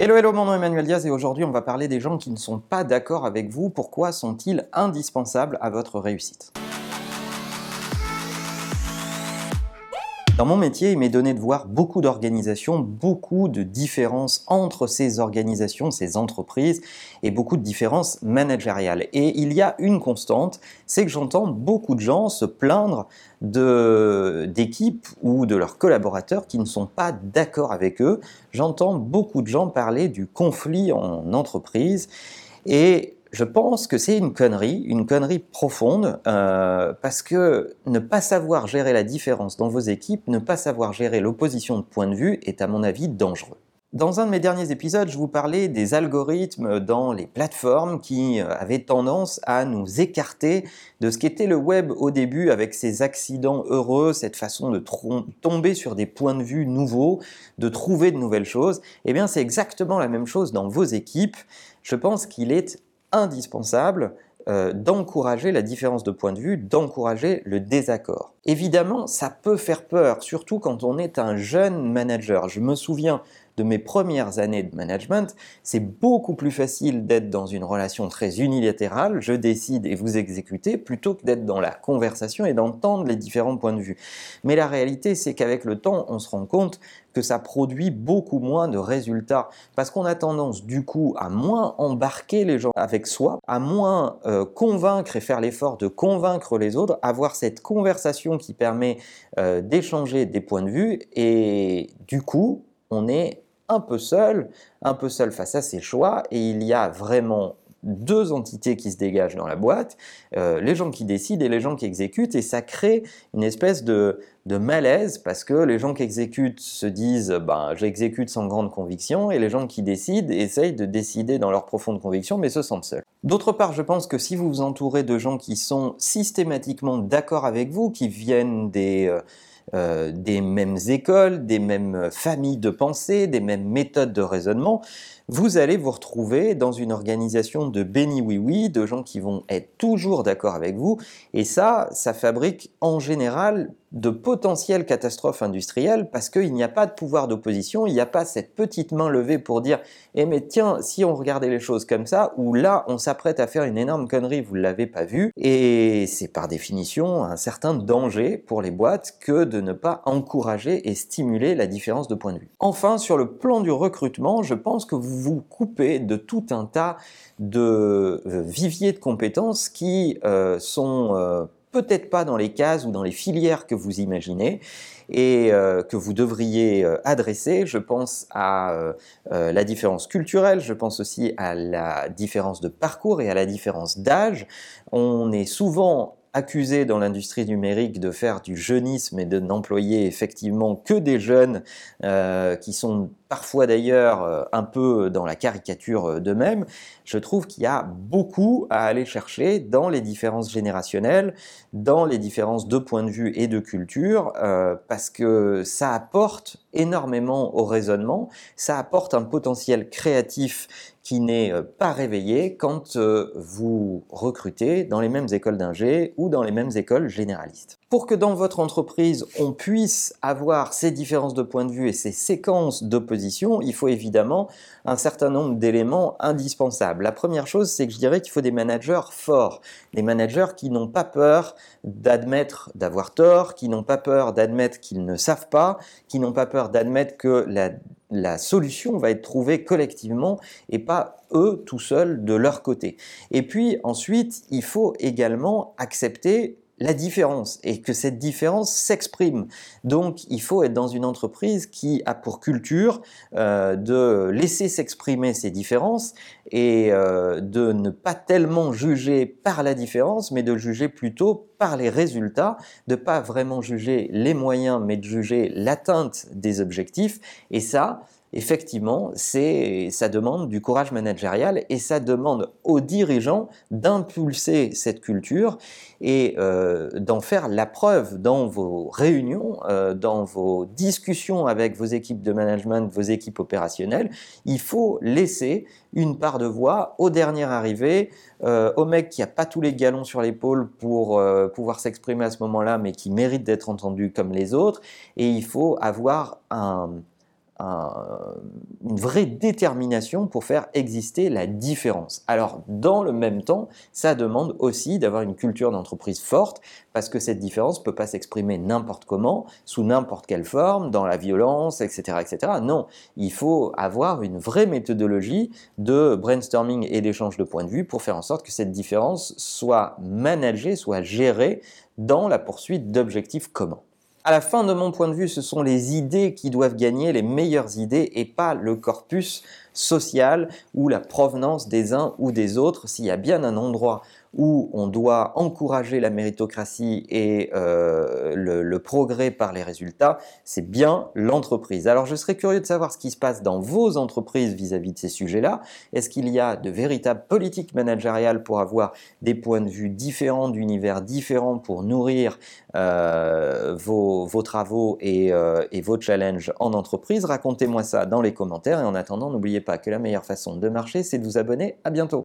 Hello, hello, mon nom est Emmanuel Diaz et aujourd'hui on va parler des gens qui ne sont pas d'accord avec vous. Pourquoi sont-ils indispensables à votre réussite? Dans mon métier, il m'est donné de voir beaucoup d'organisations, beaucoup de différences entre ces organisations, ces entreprises, et beaucoup de différences managériales. Et il y a une constante, c'est que j'entends beaucoup de gens se plaindre d'équipes ou de leurs collaborateurs qui ne sont pas d'accord avec eux. J'entends beaucoup de gens parler du conflit en entreprise. Et je pense que c'est une connerie, une connerie profonde, euh, parce que ne pas savoir gérer la différence dans vos équipes, ne pas savoir gérer l'opposition de point de vue est à mon avis dangereux. Dans un de mes derniers épisodes, je vous parlais des algorithmes dans les plateformes qui euh, avaient tendance à nous écarter de ce qu'était le web au début avec ses accidents heureux, cette façon de tomber sur des points de vue nouveaux, de trouver de nouvelles choses. Eh bien, c'est exactement la même chose dans vos équipes. Je pense qu'il est indispensable euh, d'encourager la différence de point de vue, d'encourager le désaccord. Évidemment, ça peut faire peur, surtout quand on est un jeune manager. Je me souviens de mes premières années de management, c'est beaucoup plus facile d'être dans une relation très unilatérale, je décide et vous exécutez, plutôt que d'être dans la conversation et d'entendre les différents points de vue. Mais la réalité, c'est qu'avec le temps, on se rend compte que ça produit beaucoup moins de résultats, parce qu'on a tendance du coup à moins embarquer les gens avec soi, à moins euh, convaincre et faire l'effort de convaincre les autres, avoir cette conversation qui permet euh, d'échanger des points de vue, et du coup, on est un peu seul, un peu seul face à ses choix, et il y a vraiment deux entités qui se dégagent dans la boîte, euh, les gens qui décident et les gens qui exécutent, et ça crée une espèce de, malaise parce que les gens qui exécutent se disent ben, j'exécute sans grande conviction, et les gens qui décident essayent de décider dans leur profonde conviction mais se sentent seuls. D'autre part, je pense que si vous vous entourez de gens qui sont systématiquement d'accord avec vous, qui viennent des... Euh, euh, des mêmes écoles, des mêmes familles de pensée, des mêmes méthodes de raisonnement, vous allez vous retrouver dans une organisation de béni oui oui, de gens qui vont être toujours d'accord avec vous, et ça, ça fabrique en général de potentielles catastrophes industrielles parce qu'il n'y a pas de pouvoir d'opposition, il n'y a pas cette petite main levée pour dire Eh mais tiens, si on regardait les choses comme ça, ou là on s'apprête à faire une énorme connerie, vous ne l'avez pas vu, et c'est par définition un certain danger pour les boîtes que de ne pas encourager et stimuler la différence de point de vue. Enfin, sur le plan du recrutement, je pense que vous vous coupez de tout un tas de euh, viviers de compétences qui euh, sont euh, peut-être pas dans les cases ou dans les filières que vous imaginez et euh, que vous devriez euh, adresser. Je pense à euh, la différence culturelle, je pense aussi à la différence de parcours et à la différence d'âge. On est souvent accusé dans l'industrie numérique de faire du jeunisme et de n'employer effectivement que des jeunes qui sont parfois d'ailleurs euh, un peu dans la caricature euh, d'eux-mêmes, je trouve qu'il y a beaucoup à aller chercher dans les différences générationnelles, dans les différences de point de vue et de culture, euh, parce que ça apporte énormément au raisonnement, ça apporte un potentiel créatif qui n'est pas réveillé quand vous recrutez dans les mêmes écoles d'ingé ou dans les mêmes écoles généralistes. Pour que dans votre entreprise, on puisse avoir ces différences de point de vue et ces séquences d'opposition il faut évidemment un certain nombre d'éléments indispensables. La première chose, c'est que je dirais qu'il faut des managers forts, des managers qui n'ont pas peur d'admettre d'avoir tort, qui n'ont pas peur d'admettre qu'ils ne savent pas, qui n'ont pas peur d'admettre que la, la solution va être trouvée collectivement et pas eux tout seuls de leur côté. Et puis ensuite, il faut également accepter la différence et que cette différence s'exprime. Donc il faut être dans une entreprise qui a pour culture euh, de laisser s'exprimer ces différences et euh, de ne pas tellement juger par la différence, mais de juger plutôt par les résultats, de pas vraiment juger les moyens, mais de juger l'atteinte des objectifs. Et ça, effectivement, ça demande du courage managérial et ça demande aux dirigeants d'impulser cette culture et euh, d'en faire la preuve dans vos réunions, euh, dans vos discussions avec vos équipes de management, vos équipes opérationnelles. Il faut laisser une part de voix au dernier arrivé, euh, au mec qui n'a pas tous les galons sur l'épaule pour pouvoir s'exprimer à ce moment-là, mais qui mérite d'être entendu comme les autres. Et il faut avoir un une vraie détermination pour faire exister la différence. Alors, dans le même temps, ça demande aussi d'avoir une culture d'entreprise forte, parce que cette différence ne peut pas s'exprimer n'importe comment, sous n'importe quelle forme, dans la violence, etc., etc. Non, il faut avoir une vraie méthodologie de brainstorming et d'échange de points de vue pour faire en sorte que cette différence soit managée, soit gérée dans la poursuite d'objectifs communs. À la fin de mon point de vue, ce sont les idées qui doivent gagner, les meilleures idées, et pas le corpus social ou la provenance des uns ou des autres. S'il y a bien un endroit où on doit encourager la méritocratie et euh, le, progrès par les résultats, c'est bien l'entreprise. Alors je serais curieux de savoir ce qui se passe dans vos entreprises vis-à-vis de ces sujets-là. Est-ce qu'il y a de véritables politiques managériales pour avoir des points de vue différents, d'univers différents pour nourrir euh, vos, travaux et, euh, et vos challenges en entreprise? Racontez-moi ça dans les commentaires et en attendant, n'oubliez pas que la meilleure façon de marcher, c'est de vous abonner. À bientôt